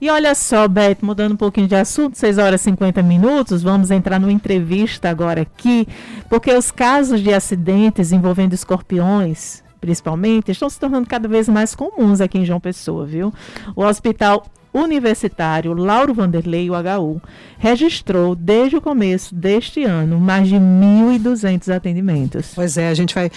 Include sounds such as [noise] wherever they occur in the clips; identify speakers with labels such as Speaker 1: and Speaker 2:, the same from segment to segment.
Speaker 1: E olha só, Beto, mudando um pouquinho de assunto, 6 horas e 50 minutos, vamos entrar numa entrevista agora aqui, porque os casos de acidentes envolvendo escorpiões, principalmente, estão se tornando cada vez mais comuns aqui em João Pessoa, viu? O Hospital Universitário Lauro Vanderlei, HU, registrou desde o começo deste ano mais de 1.200 atendimentos.
Speaker 2: Pois é, a gente vai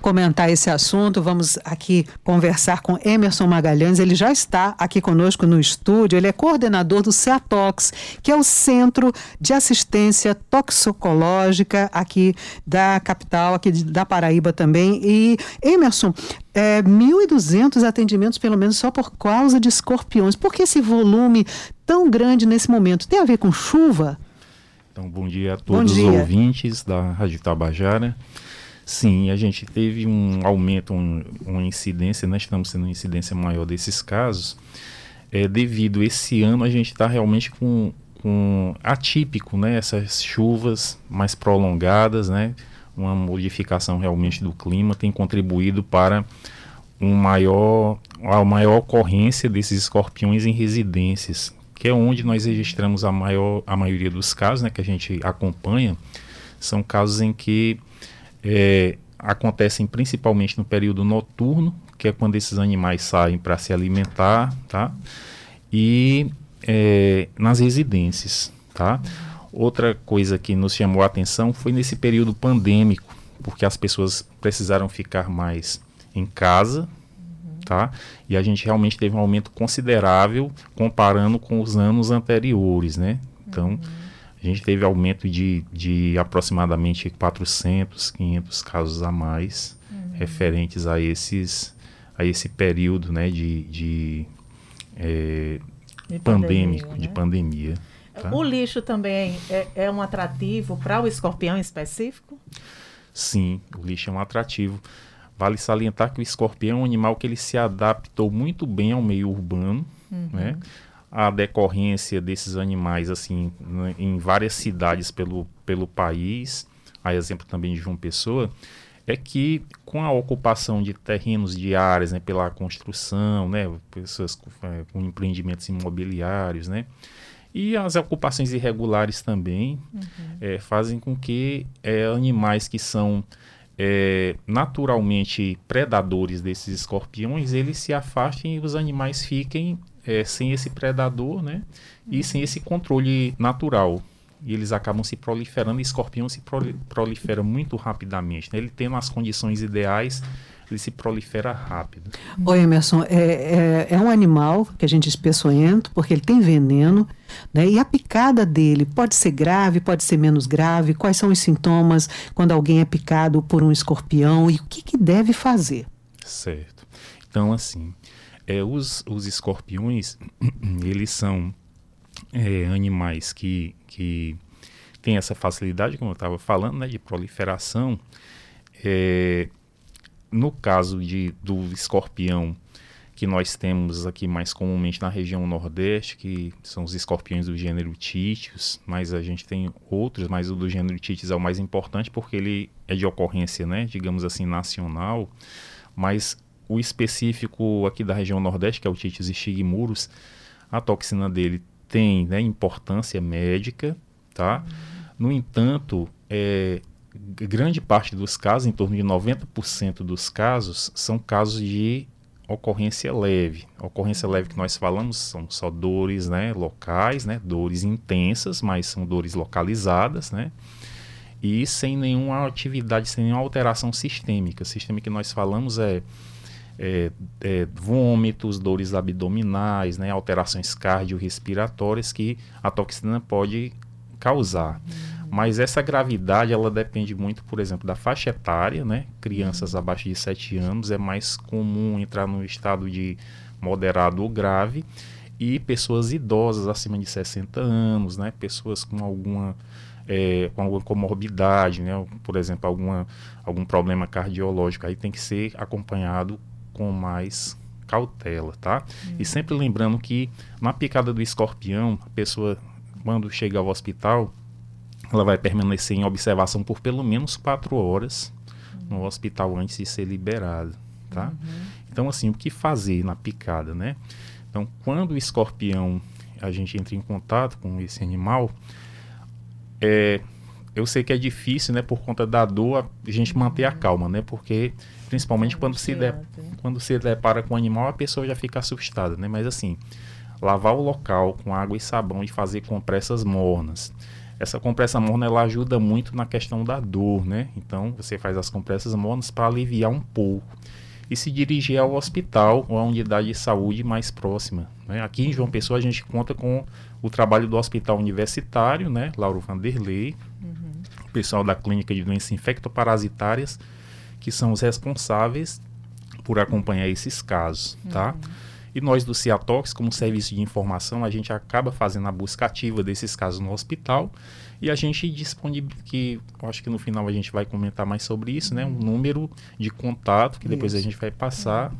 Speaker 2: comentar esse assunto. Vamos aqui conversar com Emerson Magalhães. Ele já está aqui conosco no estúdio. Ele é coordenador do CEATOX, que é o Centro de Assistência Toxicológica aqui da capital, aqui da Paraíba também. E, Emerson, é, 1.200 atendimentos, pelo menos, só por causa de escorpiões. Por que esse volume tão grande nesse momento? Tem a ver com chuva?
Speaker 3: Então, bom dia a todos dia. os ouvintes da Rádio Tabajara. Sim, a gente teve um aumento, um, uma incidência, nós né? estamos tendo uma incidência maior desses casos, é, devido esse ano a gente está realmente com, com atípico, né? Essas chuvas mais prolongadas, né? Uma modificação realmente do clima tem contribuído para um maior, a maior ocorrência desses escorpiões em residências, que é onde nós registramos a, maior, a maioria dos casos né, que a gente acompanha, são casos em que é, acontecem principalmente no período noturno, que é quando esses animais saem para se alimentar, tá? E é, nas residências, tá? Outra coisa que nos chamou a atenção foi nesse período pandêmico, porque as pessoas precisaram ficar mais em casa, uhum. tá? E a gente realmente teve um aumento considerável comparando com os anos anteriores, né? Então, uhum. a gente teve aumento de, de aproximadamente 400, 500 casos a mais uhum. referentes a esses a esse período, né, de, de, é, de pandêmico, pandemia, né? de pandemia.
Speaker 1: Tá? O lixo também é, é um atrativo para o escorpião específico?
Speaker 3: Sim, o lixo é um atrativo. Vale salientar que o escorpião é um animal que ele se adaptou muito bem ao meio urbano, uhum. né? A decorrência desses animais, assim, em várias cidades pelo, pelo país, a exemplo também de João Pessoa, é que com a ocupação de terrenos de áreas, né, pela construção, né, pessoas com, é, com empreendimentos imobiliários, né, e as ocupações irregulares também uhum. é, fazem com que é, animais que são é, naturalmente predadores desses escorpiões, eles se afastem e os animais fiquem sem esse predador né? Uhum. e sem esse controle natural. E eles acabam se proliferando, e escorpião se prolifera muito rapidamente. Né? Ele tendo as condições ideais, ele se prolifera rápido.
Speaker 2: Oi, Emerson, é, é, é, um animal que a gente diz peçonhento, porque ele tem veneno, né? E a picada dele pode ser grave, pode ser menos grave. Quais são os sintomas quando alguém é picado por um escorpião e o que, que deve fazer?
Speaker 3: Certo. Então, assim, é, os, os escorpiões, [clears throat] eles são é, animais que, que têm essa facilidade, como eu estava falando, né, de proliferação. É, no caso de, do escorpião que nós temos aqui mais comumente na região nordeste, que são os escorpiões do gênero Titius, mas a gente tem outros, mas o do gênero Titius é o mais importante porque ele é de ocorrência, né, digamos assim, nacional, mas o específico aqui da região nordeste, que é o Titius estigmurus, a toxina dele tem né, importância médica, tá? No entanto, é, grande parte dos casos, em torno de 90% dos casos, são casos de ocorrência leve. Ocorrência leve que nós falamos são só dores né, locais, né, dores intensas, mas são dores localizadas, né, e sem nenhuma atividade, sem nenhuma alteração sistêmica. Sistema que nós falamos é, é, é vômitos, dores abdominais, né, alterações cardiorrespiratórias que a toxina pode causar. Mas essa gravidade, ela depende muito, por exemplo, da faixa etária, né? Crianças abaixo de 7 anos é mais comum entrar no estado de moderado ou grave e pessoas idosas acima de 60 anos, né? Pessoas com alguma é, com alguma comorbidade, né? Por exemplo, alguma, algum problema cardiológico, aí tem que ser acompanhado com mais cautela, tá? Uhum. E sempre lembrando que na picada do escorpião, a pessoa quando chega ao hospital, ela vai permanecer em observação por pelo menos quatro horas uhum. no hospital antes de ser liberada, tá? Uhum. Então, assim, o que fazer na picada, né? Então, quando o escorpião a gente entra em contato com esse animal, é, eu sei que é difícil, né, por conta da dor, a gente manter a calma, né, porque principalmente quando se, de, quando se depara com o animal, a pessoa já fica assustada, né, mas assim, lavar o local com água e sabão e fazer compressas mornas. Essa compressa morna ela ajuda muito na questão da dor, né? Então você faz as compressas mornas para aliviar um pouco e se dirigir ao hospital ou à unidade de saúde mais próxima. Né? Aqui em João Pessoa a gente conta com o trabalho do Hospital Universitário, né? Lauro Vanderlei, uhum. o pessoal da Clínica de Doenças Infectoparasitárias, que são os responsáveis por acompanhar esses casos, tá? Uhum. E nós do Ciatox, como serviço de informação, a gente acaba fazendo a busca ativa desses casos no hospital e a gente disponibiliza, que acho que no final a gente vai comentar mais sobre isso, né? Um número de contato que depois isso. a gente vai passar.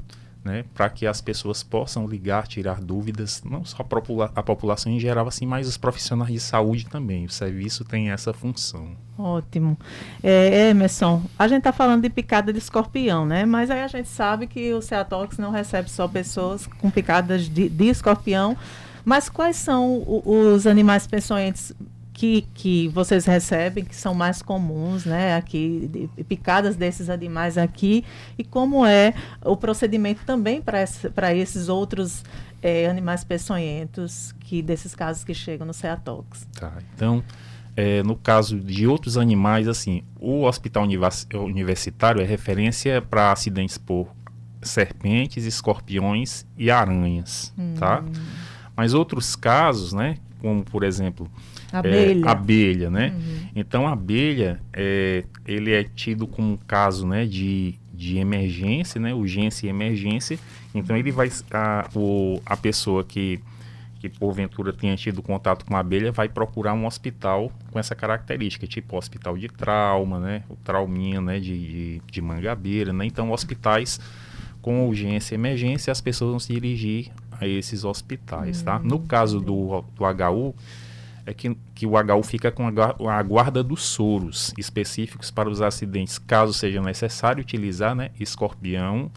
Speaker 3: Né, para que as pessoas possam ligar, tirar dúvidas, não só a, popula a, população em geral, assim, mas os profissionais de saúde também. O serviço tem essa função.
Speaker 1: Ótimo. É, Emerson, a gente está falando de picada de escorpião, né? Mas aí a gente sabe que o Ceatox não recebe só pessoas com picadas de, de escorpião. Mas quais são os animais peçonhentos que, que vocês recebem, que são mais comuns, né, aqui, de, picadas desses animais aqui, e como é o procedimento também para esses outros é, animais peçonhentos, que desses casos que chegam no CEATOX.
Speaker 3: Tá, então, é, no caso de outros animais, assim, o hospital universitário é referência para acidentes por serpentes, escorpiões e aranhas, tá? hum. tá? Mas outros casos, né, como por exemplo
Speaker 1: abelha,
Speaker 3: é, abelha né? Uhum. Então a abelha é, ele é tido como um caso, né, de, de emergência, né, urgência e emergência. Então ele vai a, o, a pessoa que que porventura tenha tido contato com a abelha vai procurar um hospital com essa característica, tipo hospital de trauma, né, o trauminha, né, de, de, de mangabeira, né. Então hospitais com urgência e emergência as pessoas vão se dirigir a esses hospitais, tá? No hum, caso do, do HU, é que, que o HU fica com a, guarda dos soros específicos para os acidentes, caso seja necessário utilizar, né? Escorpião,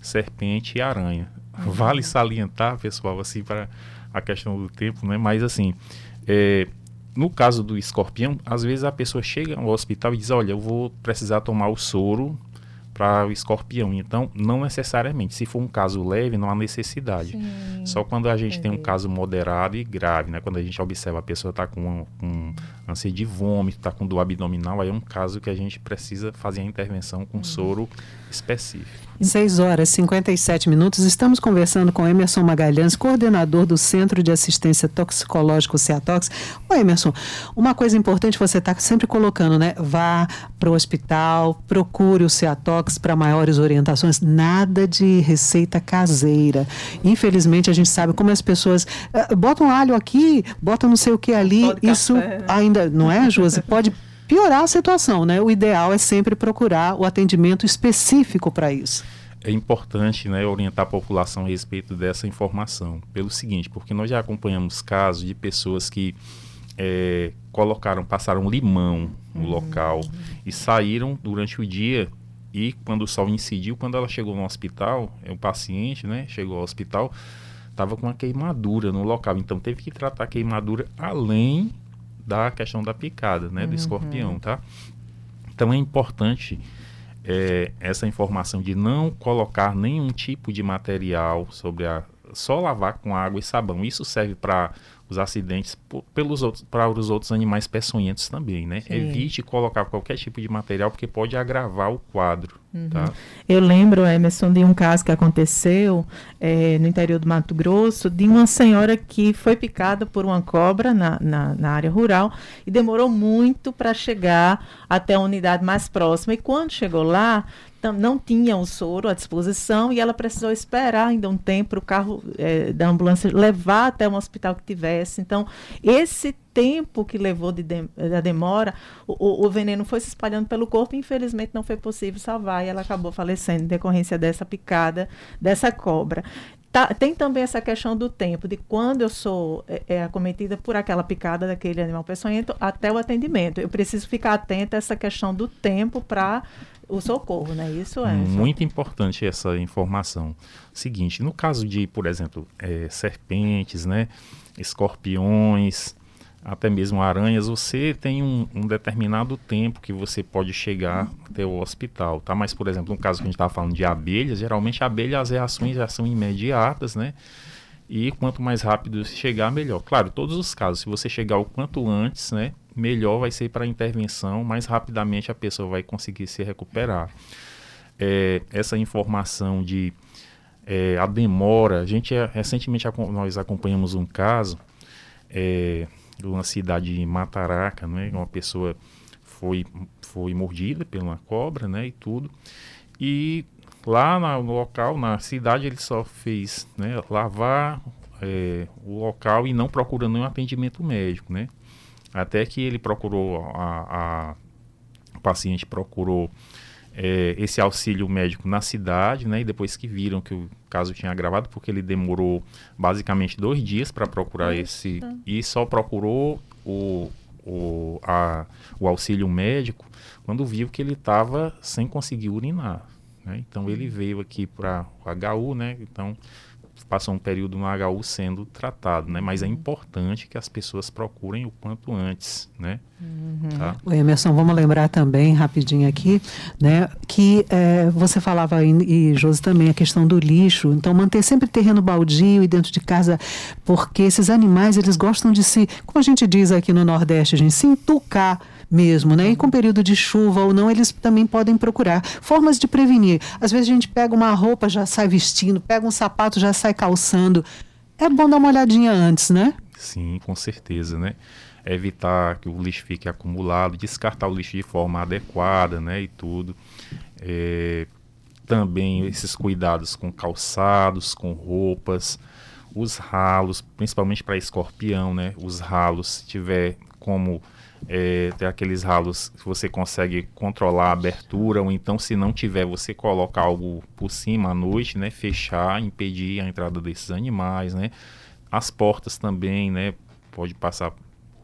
Speaker 3: serpente e aranha. Uhum. Vale salientar, pessoal, assim, para a questão do tempo, né? Mas assim, é, no caso do escorpião, às vezes a pessoa chega ao hospital e diz, olha, eu vou precisar tomar o soro para o escorpião. Então, não necessariamente. Se for um caso leve, não há necessidade. Sim, Só quando a gente entendi. tem um caso moderado e grave, né? Quando a gente observa a pessoa está com, com ânsia de vômito, está com dor abdominal, aí é um caso que a gente precisa fazer a intervenção com hum. soro específico.
Speaker 2: 6 horas e 57 minutos. Estamos conversando com Emerson Magalhães, coordenador do Centro de Assistência Toxicológico CEATOX. Ô Emerson, uma coisa importante você está sempre colocando, né? Vá para o hospital, procure o CEATOX para maiores orientações. Nada de receita caseira. Infelizmente, a gente sabe como as pessoas uh, botam alho aqui, botam não sei o que ali. Isso café. ainda, não é, Josi? [laughs] Pode piorar a situação, né? O ideal é sempre procurar o atendimento específico para isso.
Speaker 3: É importante né, orientar a população a respeito dessa informação. Pelo seguinte, porque nós já acompanhamos casos de pessoas que é, colocaram, passaram limão no uhum. local e saíram durante o dia e quando o sol incidiu, quando ela chegou no hospital, é o paciente, né, chegou ao hospital, estava com uma queimadura no local, então teve que tratar a queimadura além da questão da picada, né, do uhum. escorpião, tá? Então é importante é, essa informação de não colocar nenhum tipo de material sobre a só lavar com água e sabão. Isso serve para os acidentes pelos outros, para os outros animais peçonhentos também, né? Sim. Evite colocar qualquer tipo de material porque pode agravar o quadro. Uhum. Tá?
Speaker 1: Eu lembro, Emerson, de um caso que aconteceu é, no interior do Mato Grosso, de uma senhora que foi picada por uma cobra na, na, na área rural e demorou muito para chegar até a unidade mais próxima. E quando chegou lá, não tinha o soro à disposição e ela precisou esperar ainda um tempo para o carro é, da ambulância levar até um hospital que tivesse. Então, esse tempo que levou de, da demora, o, o, veneno foi se espalhando pelo corpo e infelizmente não foi possível salvar e ela acabou falecendo em decorrência dessa picada dessa cobra. Tá, tem também essa questão do tempo, de quando eu sou é, acometida por aquela picada daquele animal peçonhento até o atendimento. Eu preciso ficar atenta a essa questão do tempo para o socorro, né? Isso é.
Speaker 3: Muito importante essa informação. Seguinte, no caso de, por exemplo, é, serpentes, né, escorpiões, até mesmo aranhas, você tem um, um, determinado tempo que você pode chegar até o hospital, tá? Mas, por exemplo, no caso que a gente estava falando de abelhas, geralmente a abelha, as reações já são imediatas, né? E quanto mais rápido chegar, melhor. Claro, todos os casos, se você chegar o quanto antes, né? Melhor vai ser para a intervenção, mais rapidamente a pessoa vai conseguir se recuperar. É, essa informação de é, a demora, a gente recentemente nós acompanhamos um caso é, de uma cidade de Mataraca, né? Uma pessoa foi, foi mordida uma cobra, né? E tudo. E lá na, no local, na cidade, ele só fez né, lavar é, o local e não procurando nenhum atendimento médico, né? Até que ele procurou, a, a o paciente procurou é, esse auxílio médico na cidade, né? E depois que viram que o caso tinha agravado, porque ele demorou basicamente dois dias para procurar Nossa. esse e só procurou o, o, a, o auxílio médico quando viu que ele estava sem conseguir urinar. Né? Então ele veio aqui para o HU, né? Então passou um período no HU sendo tratado, né? Mas é importante que as pessoas procurem o quanto antes, né?
Speaker 2: Uhum. Tá? O Emerson, vamos lembrar também, rapidinho aqui, né? Que é, você falava aí, e Josi também, a questão do lixo. Então, manter sempre terreno baldio e dentro de casa, porque esses animais, eles gostam de se, como a gente diz aqui no Nordeste, a gente se entucar mesmo, né? E com período de chuva ou não, eles também podem procurar formas de prevenir. Às vezes a gente pega uma roupa, já sai vestindo, pega um sapato, já sai calçando. É bom dar uma olhadinha antes, né?
Speaker 3: Sim, com certeza, né? Evitar que o lixo fique acumulado, descartar o lixo de forma adequada, né? E tudo. É, também esses cuidados com calçados, com roupas, os ralos, principalmente para escorpião, né? Os ralos, se tiver como é, aqueles ralos que você consegue controlar a abertura, ou então, se não tiver, você coloca algo por cima à noite, né? Fechar, impedir a entrada desses animais, né? As portas também, né? Pode passar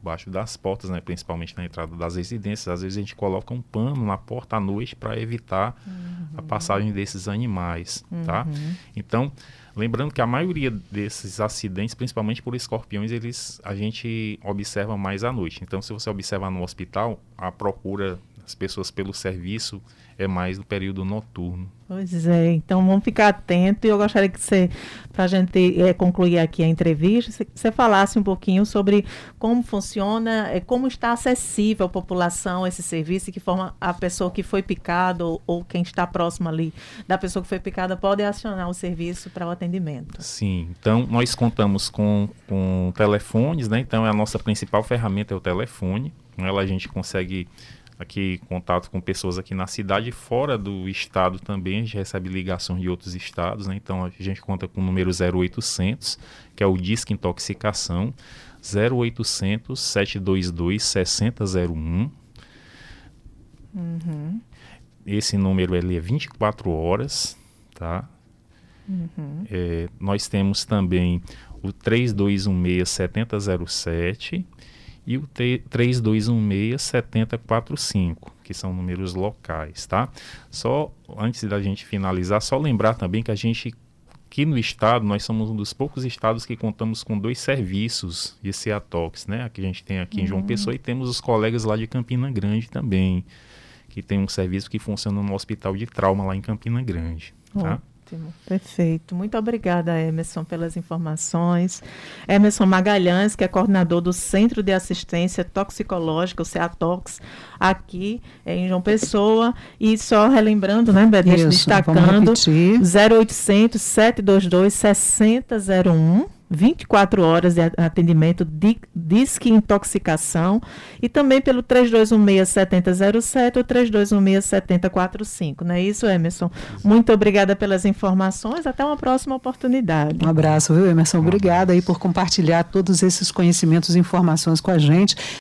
Speaker 3: baixo das portas, né? Principalmente na entrada das residências. Às vezes a gente coloca um pano na porta à noite para evitar uhum. a passagem desses animais, tá? Uhum. Então, Lembrando que a maioria desses acidentes, principalmente por escorpiões, eles a gente observa mais à noite. Então, se você observar no hospital, a procura das pessoas pelo serviço é mais no período noturno.
Speaker 1: Pois é, então vamos ficar atento e eu gostaria que você, para a gente é, concluir aqui a entrevista, você falasse um pouquinho sobre como funciona, é, como está acessível à população esse serviço e que forma a pessoa que foi picada ou, ou, quem está próximo ali da pessoa que foi picada pode acionar o serviço para o atendimento.
Speaker 3: Sim, então nós contamos com, com telefones, né? Então a nossa principal ferramenta é o telefone. Com ela a gente consegue aqui contato com pessoas aqui na cidade e fora do estado também, a gente recebe ligações de outros estados, né? Então a gente conta com o número 0800, que é o Disque Intoxicação, 0800 722 6001. Uhum. Esse número ele é 24 horas, tá? Uhum. É, nós temos também o 3216 7007 e o 3216-7045, que são números locais, tá? Só antes da gente finalizar, só lembrar também que a gente aqui no estado, nós somos um dos poucos estados que contamos com dois serviços de CEATOX, né? Que a gente tem aqui uhum. em João uhum. Pessoa e temos os colegas lá de Campina Grande também, que tem um serviço que funciona no Hospital de Trauma lá em Campina Grande, tá?
Speaker 1: Ótimo, perfeito. Muito obrigada, Emerson, pelas informações. Emerson Magalhães, que é coordenador do Centro de Assistência Toxicológica, o CEATOX, aqui em João Pessoa. E só relembrando, né, Beth, destacando 0800 722 6001 24 horas de atendimento de disque intoxicação e também pelo 3216-7007 ou 3216-7045. Não é isso, Emerson? Muito obrigada pelas informações. Até uma próxima oportunidade.
Speaker 2: Um abraço, viu, Emerson? Obrigada aí por compartilhar todos esses conhecimentos e informações com a gente.